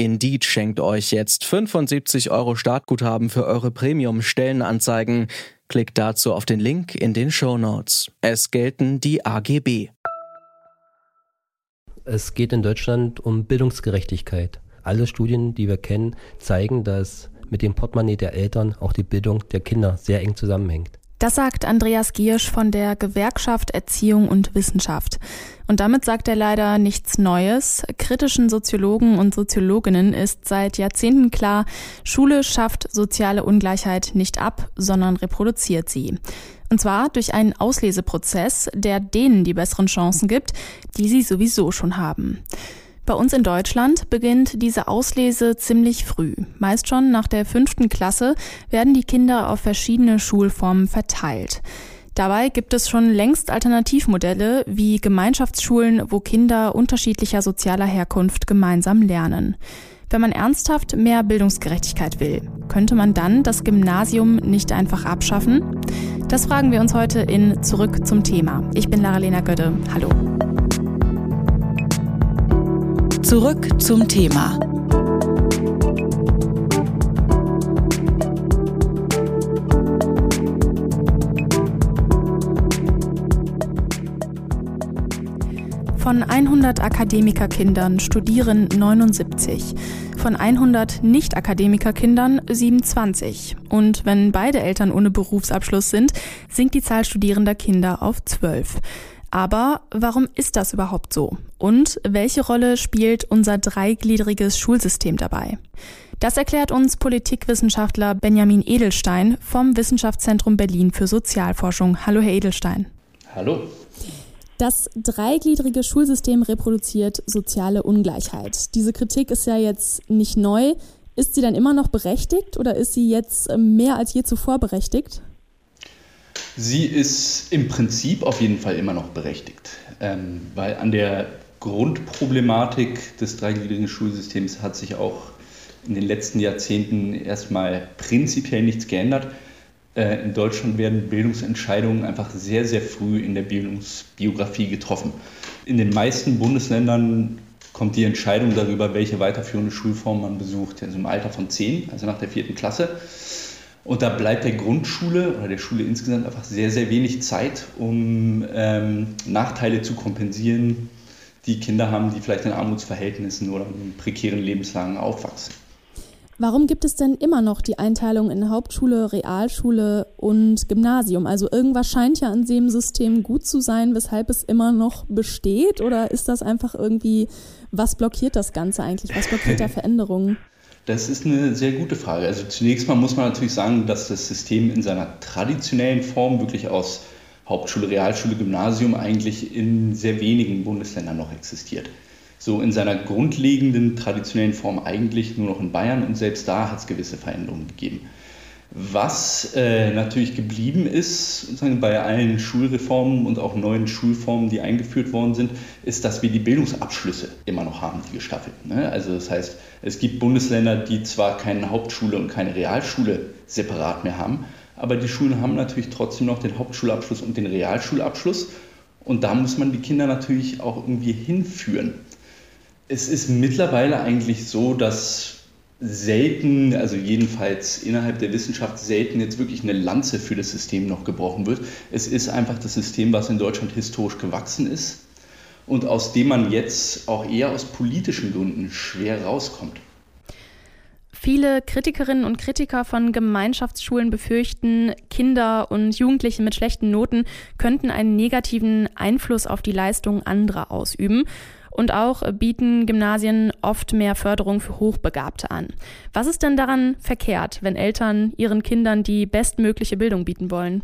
Indeed schenkt euch jetzt 75 Euro Startguthaben für eure Premium-Stellenanzeigen. Klickt dazu auf den Link in den Show Notes. Es gelten die AGB. Es geht in Deutschland um Bildungsgerechtigkeit. Alle Studien, die wir kennen, zeigen, dass mit dem Portemonnaie der Eltern auch die Bildung der Kinder sehr eng zusammenhängt. Das sagt Andreas Giersch von der Gewerkschaft Erziehung und Wissenschaft. Und damit sagt er leider nichts Neues. Kritischen Soziologen und Soziologinnen ist seit Jahrzehnten klar, Schule schafft soziale Ungleichheit nicht ab, sondern reproduziert sie. Und zwar durch einen Ausleseprozess, der denen die besseren Chancen gibt, die sie sowieso schon haben. Bei uns in Deutschland beginnt diese Auslese ziemlich früh. Meist schon nach der fünften Klasse werden die Kinder auf verschiedene Schulformen verteilt. Dabei gibt es schon längst Alternativmodelle wie Gemeinschaftsschulen, wo Kinder unterschiedlicher sozialer Herkunft gemeinsam lernen. Wenn man ernsthaft mehr Bildungsgerechtigkeit will, könnte man dann das Gymnasium nicht einfach abschaffen? Das fragen wir uns heute in Zurück zum Thema. Ich bin Lara-Lena Gödde. Hallo. Zurück zum Thema. Von 100 Akademikerkindern studieren 79, von 100 Nicht-Akademikerkindern 27. Und wenn beide Eltern ohne Berufsabschluss sind, sinkt die Zahl studierender Kinder auf 12. Aber warum ist das überhaupt so? Und welche Rolle spielt unser dreigliedriges Schulsystem dabei? Das erklärt uns Politikwissenschaftler Benjamin Edelstein vom Wissenschaftszentrum Berlin für Sozialforschung. Hallo, Herr Edelstein. Hallo. Das dreigliedrige Schulsystem reproduziert soziale Ungleichheit. Diese Kritik ist ja jetzt nicht neu. Ist sie dann immer noch berechtigt oder ist sie jetzt mehr als je zuvor berechtigt? Sie ist im Prinzip auf jeden Fall immer noch berechtigt, ähm, weil an der Grundproblematik des dreigliedrigen Schulsystems hat sich auch in den letzten Jahrzehnten erstmal prinzipiell nichts geändert. Äh, in Deutschland werden Bildungsentscheidungen einfach sehr, sehr früh in der Bildungsbiografie getroffen. In den meisten Bundesländern kommt die Entscheidung darüber, welche weiterführende Schulform man besucht, also im Alter von zehn, also nach der vierten Klasse. Und da bleibt der Grundschule oder der Schule insgesamt einfach sehr, sehr wenig Zeit, um ähm, Nachteile zu kompensieren, die Kinder haben, die vielleicht in Armutsverhältnissen oder in prekären Lebenslagen aufwachsen. Warum gibt es denn immer noch die Einteilung in Hauptschule, Realschule und Gymnasium? Also irgendwas scheint ja an dem System gut zu sein, weshalb es immer noch besteht? Oder ist das einfach irgendwie, was blockiert das Ganze eigentlich? Was blockiert da Veränderungen? Das ist eine sehr gute Frage. Also zunächst mal muss man natürlich sagen, dass das System in seiner traditionellen Form wirklich aus Hauptschule, Realschule, Gymnasium eigentlich in sehr wenigen Bundesländern noch existiert so in seiner grundlegenden traditionellen Form eigentlich nur noch in Bayern und selbst da hat es gewisse Veränderungen gegeben. Was äh, natürlich geblieben ist, sozusagen bei allen Schulreformen und auch neuen Schulformen, die eingeführt worden sind, ist, dass wir die Bildungsabschlüsse immer noch haben, die gestaffelten. Ne? Also das heißt, es gibt Bundesländer, die zwar keine Hauptschule und keine Realschule separat mehr haben, aber die Schulen haben natürlich trotzdem noch den Hauptschulabschluss und den Realschulabschluss. Und da muss man die Kinder natürlich auch irgendwie hinführen es ist mittlerweile eigentlich so, dass selten, also jedenfalls innerhalb der Wissenschaft selten jetzt wirklich eine Lanze für das System noch gebrochen wird. Es ist einfach das System, was in Deutschland historisch gewachsen ist und aus dem man jetzt auch eher aus politischen Gründen schwer rauskommt. Viele Kritikerinnen und Kritiker von Gemeinschaftsschulen befürchten, Kinder und Jugendliche mit schlechten Noten könnten einen negativen Einfluss auf die Leistung anderer ausüben. Und auch bieten Gymnasien oft mehr Förderung für Hochbegabte an. Was ist denn daran verkehrt, wenn Eltern ihren Kindern die bestmögliche Bildung bieten wollen?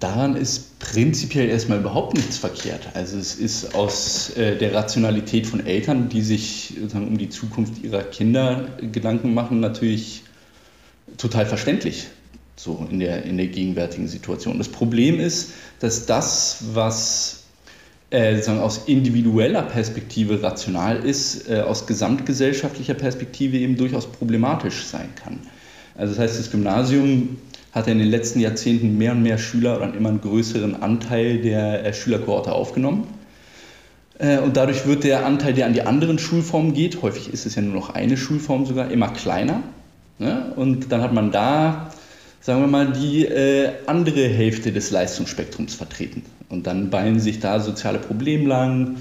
Daran ist prinzipiell erstmal überhaupt nichts verkehrt. Also es ist aus äh, der Rationalität von Eltern, die sich sagen, um die Zukunft ihrer Kinder Gedanken machen, natürlich total verständlich. so in der, in der gegenwärtigen Situation. Das Problem ist, dass das, was äh, sozusagen aus individueller Perspektive rational ist, äh, aus gesamtgesellschaftlicher Perspektive eben durchaus problematisch sein kann. Also das heißt, das Gymnasium hat in den letzten Jahrzehnten mehr und mehr Schüler oder einen immer größeren Anteil der äh, Schülerkohorte aufgenommen. Und dadurch wird der Anteil, der an die anderen Schulformen geht, häufig ist es ja nur noch eine Schulform sogar, immer kleiner. Ne? Und dann hat man da, sagen wir mal, die andere Hälfte des Leistungsspektrums vertreten. Und dann ballen sich da soziale Probleme lang.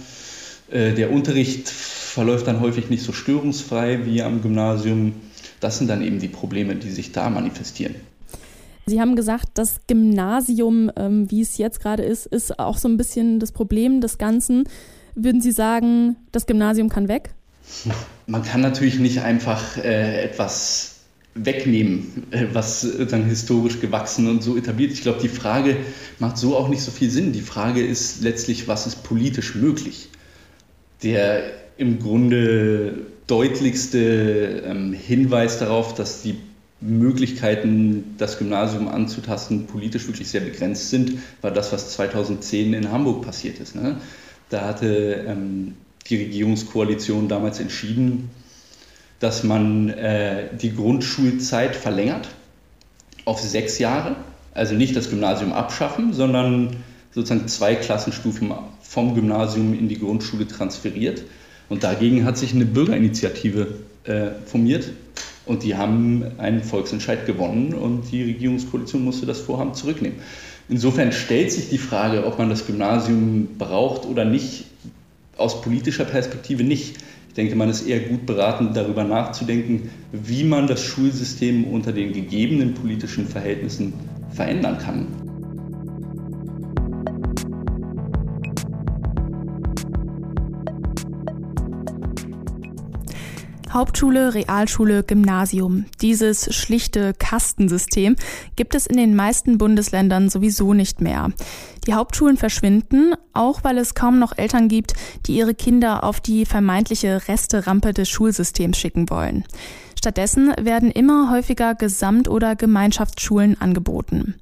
Der Unterricht verläuft dann häufig nicht so störungsfrei wie am Gymnasium. Das sind dann eben die Probleme, die sich da manifestieren. Sie haben gesagt, das Gymnasium, ähm, wie es jetzt gerade ist, ist auch so ein bisschen das Problem des Ganzen. Würden Sie sagen, das Gymnasium kann weg? Man kann natürlich nicht einfach äh, etwas wegnehmen, äh, was dann historisch gewachsen und so etabliert. Ich glaube, die Frage macht so auch nicht so viel Sinn. Die Frage ist letztlich, was ist politisch möglich? Der im Grunde deutlichste ähm, Hinweis darauf, dass die Möglichkeiten, das Gymnasium anzutasten, politisch wirklich sehr begrenzt sind, war das, was 2010 in Hamburg passiert ist. Ne? Da hatte ähm, die Regierungskoalition damals entschieden, dass man äh, die Grundschulzeit verlängert auf sechs Jahre. Also nicht das Gymnasium abschaffen, sondern sozusagen zwei Klassenstufen vom Gymnasium in die Grundschule transferiert. Und dagegen hat sich eine Bürgerinitiative äh, formiert, und die haben einen Volksentscheid gewonnen und die Regierungskoalition musste das Vorhaben zurücknehmen. Insofern stellt sich die Frage, ob man das Gymnasium braucht oder nicht, aus politischer Perspektive nicht. Ich denke, man ist eher gut beraten, darüber nachzudenken, wie man das Schulsystem unter den gegebenen politischen Verhältnissen verändern kann. Hauptschule, Realschule, Gymnasium. Dieses schlichte Kastensystem gibt es in den meisten Bundesländern sowieso nicht mehr. Die Hauptschulen verschwinden, auch weil es kaum noch Eltern gibt, die ihre Kinder auf die vermeintliche Resterampe des Schulsystems schicken wollen. Stattdessen werden immer häufiger Gesamt- oder Gemeinschaftsschulen angeboten.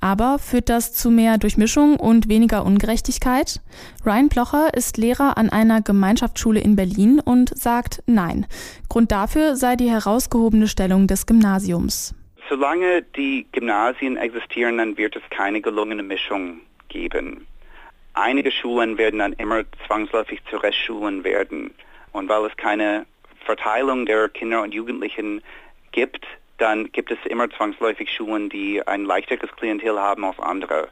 Aber führt das zu mehr Durchmischung und weniger Ungerechtigkeit? Ryan Plocher ist Lehrer an einer Gemeinschaftsschule in Berlin und sagt Nein. Grund dafür sei die herausgehobene Stellung des Gymnasiums. Solange die Gymnasien existieren, dann wird es keine gelungene Mischung geben. Einige Schulen werden dann immer zwangsläufig zu Restschulen werden. Und weil es keine Verteilung der Kinder und Jugendlichen gibt, dann gibt es immer zwangsläufig Schulen, die ein leichteres Klientel haben als andere.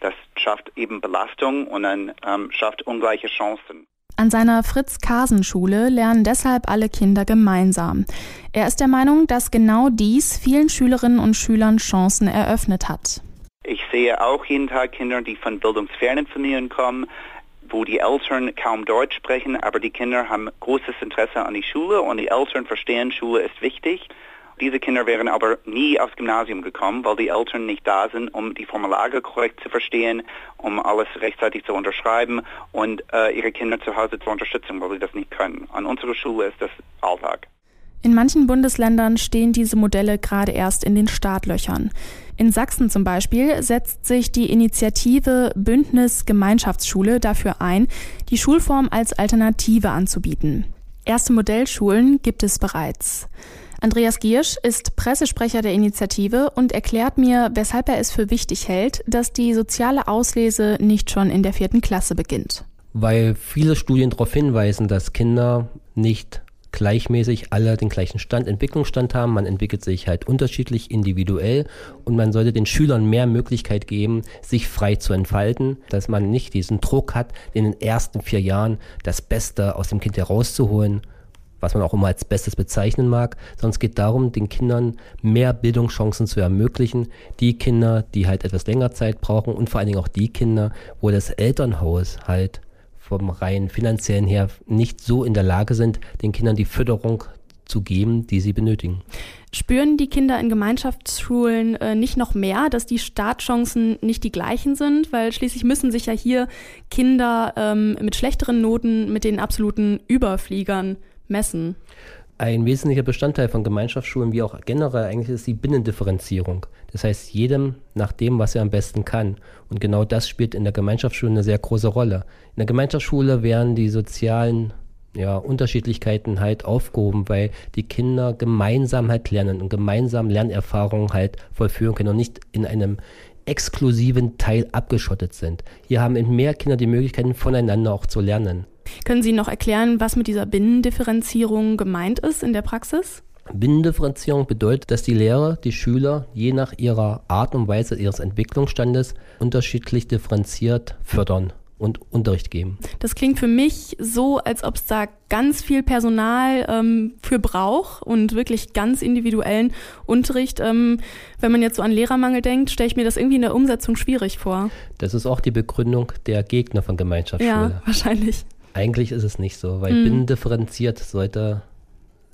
Das schafft eben Belastung und dann ähm, schafft ungleiche Chancen. An seiner Fritz-Kasen-Schule lernen deshalb alle Kinder gemeinsam. Er ist der Meinung, dass genau dies vielen Schülerinnen und Schülern Chancen eröffnet hat. Ich sehe auch jeden Tag Kinder, die von bildungsfernen Familien kommen, wo die Eltern kaum Deutsch sprechen, aber die Kinder haben großes Interesse an die Schule und die Eltern verstehen, Schule ist wichtig. Diese Kinder wären aber nie aufs Gymnasium gekommen, weil die Eltern nicht da sind, um die Formulare korrekt zu verstehen, um alles rechtzeitig zu unterschreiben und äh, ihre Kinder zu Hause zu unterstützen, weil sie das nicht können. An unserer Schule ist das Alltag. In manchen Bundesländern stehen diese Modelle gerade erst in den Startlöchern. In Sachsen zum Beispiel setzt sich die Initiative Bündnis Gemeinschaftsschule dafür ein, die Schulform als Alternative anzubieten. Erste Modellschulen gibt es bereits. Andreas Giersch ist Pressesprecher der Initiative und erklärt mir, weshalb er es für wichtig hält, dass die soziale Auslese nicht schon in der vierten Klasse beginnt. Weil viele Studien darauf hinweisen, dass Kinder nicht gleichmäßig alle den gleichen Stand, Entwicklungsstand haben. Man entwickelt sich halt unterschiedlich individuell und man sollte den Schülern mehr Möglichkeit geben, sich frei zu entfalten, dass man nicht diesen Druck hat, in den ersten vier Jahren das Beste aus dem Kind herauszuholen was man auch immer als Bestes bezeichnen mag, sondern es geht darum, den Kindern mehr Bildungschancen zu ermöglichen. Die Kinder, die halt etwas länger Zeit brauchen und vor allen Dingen auch die Kinder, wo das Elternhaus halt vom rein finanziellen her nicht so in der Lage sind, den Kindern die Förderung zu geben, die sie benötigen. Spüren die Kinder in Gemeinschaftsschulen äh, nicht noch mehr, dass die Startchancen nicht die gleichen sind? Weil schließlich müssen sich ja hier Kinder ähm, mit schlechteren Noten mit den absoluten Überfliegern messen? Ein wesentlicher Bestandteil von Gemeinschaftsschulen wie auch generell eigentlich ist die Binnendifferenzierung. Das heißt, jedem nach dem, was er am besten kann. Und genau das spielt in der Gemeinschaftsschule eine sehr große Rolle. In der Gemeinschaftsschule werden die sozialen ja, Unterschiedlichkeiten halt aufgehoben, weil die Kinder gemeinsam halt lernen und gemeinsam Lernerfahrungen halt vollführen können und nicht in einem exklusiven Teil abgeschottet sind. Hier haben mehr Kinder die Möglichkeiten, voneinander auch zu lernen. Können Sie noch erklären, was mit dieser Binnendifferenzierung gemeint ist in der Praxis? Binnendifferenzierung bedeutet, dass die Lehrer die Schüler je nach ihrer Art und Weise ihres Entwicklungsstandes unterschiedlich differenziert fördern und Unterricht geben. Das klingt für mich so, als ob es da ganz viel Personal ähm, für braucht und wirklich ganz individuellen Unterricht. Ähm, wenn man jetzt so an Lehrermangel denkt, stelle ich mir das irgendwie in der Umsetzung schwierig vor. Das ist auch die Begründung der Gegner von Gemeinschaftsschule. Ja, wahrscheinlich. Eigentlich ist es nicht so, weil mhm. binnendifferenziert sollte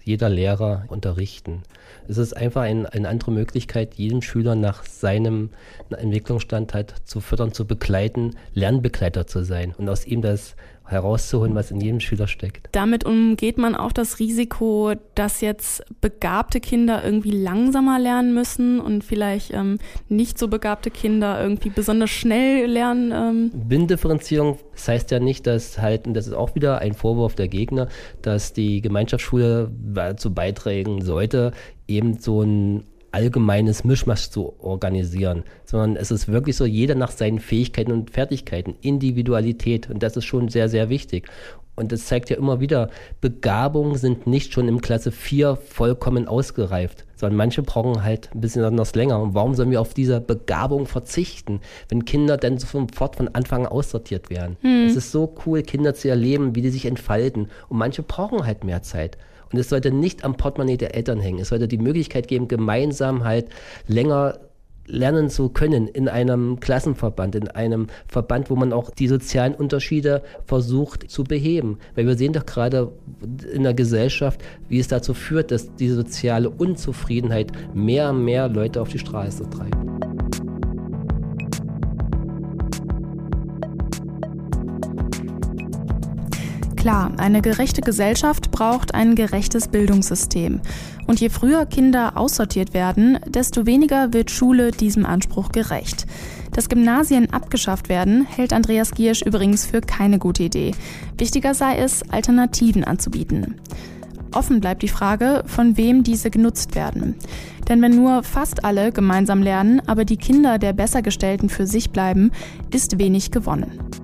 jeder Lehrer unterrichten. Es ist einfach ein, eine andere Möglichkeit, jeden Schüler nach seinem Entwicklungsstand halt zu fördern, zu begleiten, Lernbegleiter zu sein und aus ihm das herauszuholen, was in jedem Schüler steckt. Damit umgeht man auch das Risiko, dass jetzt begabte Kinder irgendwie langsamer lernen müssen und vielleicht ähm, nicht so begabte Kinder irgendwie besonders schnell lernen. Ähm. Binnendifferenzierung das heißt ja nicht, dass halt, und das ist auch wieder ein Vorwurf der Gegner, dass die Gemeinschaftsschule dazu beitragen sollte, eben so ein allgemeines Mischmasch zu organisieren, sondern es ist wirklich so, jeder nach seinen Fähigkeiten und Fertigkeiten, Individualität und das ist schon sehr, sehr wichtig. Und das zeigt ja immer wieder, Begabungen sind nicht schon im Klasse 4 vollkommen ausgereift, sondern manche brauchen halt ein bisschen anders länger. Und warum sollen wir auf diese Begabung verzichten, wenn Kinder dann sofort von Anfang an aussortiert werden? Hm. Es ist so cool, Kinder zu erleben, wie die sich entfalten. Und manche brauchen halt mehr Zeit. Und es sollte nicht am Portemonnaie der Eltern hängen. Es sollte die Möglichkeit geben, gemeinsam halt länger lernen zu können in einem Klassenverband, in einem Verband, wo man auch die sozialen Unterschiede versucht zu beheben. Weil wir sehen doch gerade in der Gesellschaft, wie es dazu führt, dass die soziale Unzufriedenheit mehr und mehr Leute auf die Straße treibt. Klar, eine gerechte Gesellschaft braucht ein gerechtes Bildungssystem. Und je früher Kinder aussortiert werden, desto weniger wird Schule diesem Anspruch gerecht. Dass Gymnasien abgeschafft werden, hält Andreas Giersch übrigens für keine gute Idee. Wichtiger sei es, Alternativen anzubieten. Offen bleibt die Frage, von wem diese genutzt werden. Denn wenn nur fast alle gemeinsam lernen, aber die Kinder der Bessergestellten für sich bleiben, ist wenig gewonnen.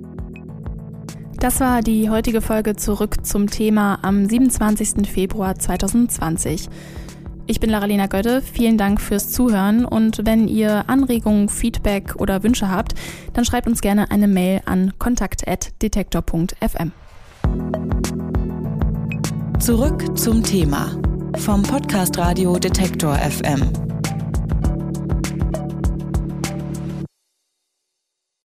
Das war die heutige Folge zurück zum Thema am 27. Februar 2020. Ich bin Laralena Götte, vielen Dank fürs Zuhören und wenn ihr Anregungen, Feedback oder Wünsche habt, dann schreibt uns gerne eine Mail an kontakt.detektor.fm. Zurück zum Thema vom Podcast Radio Detektor FM.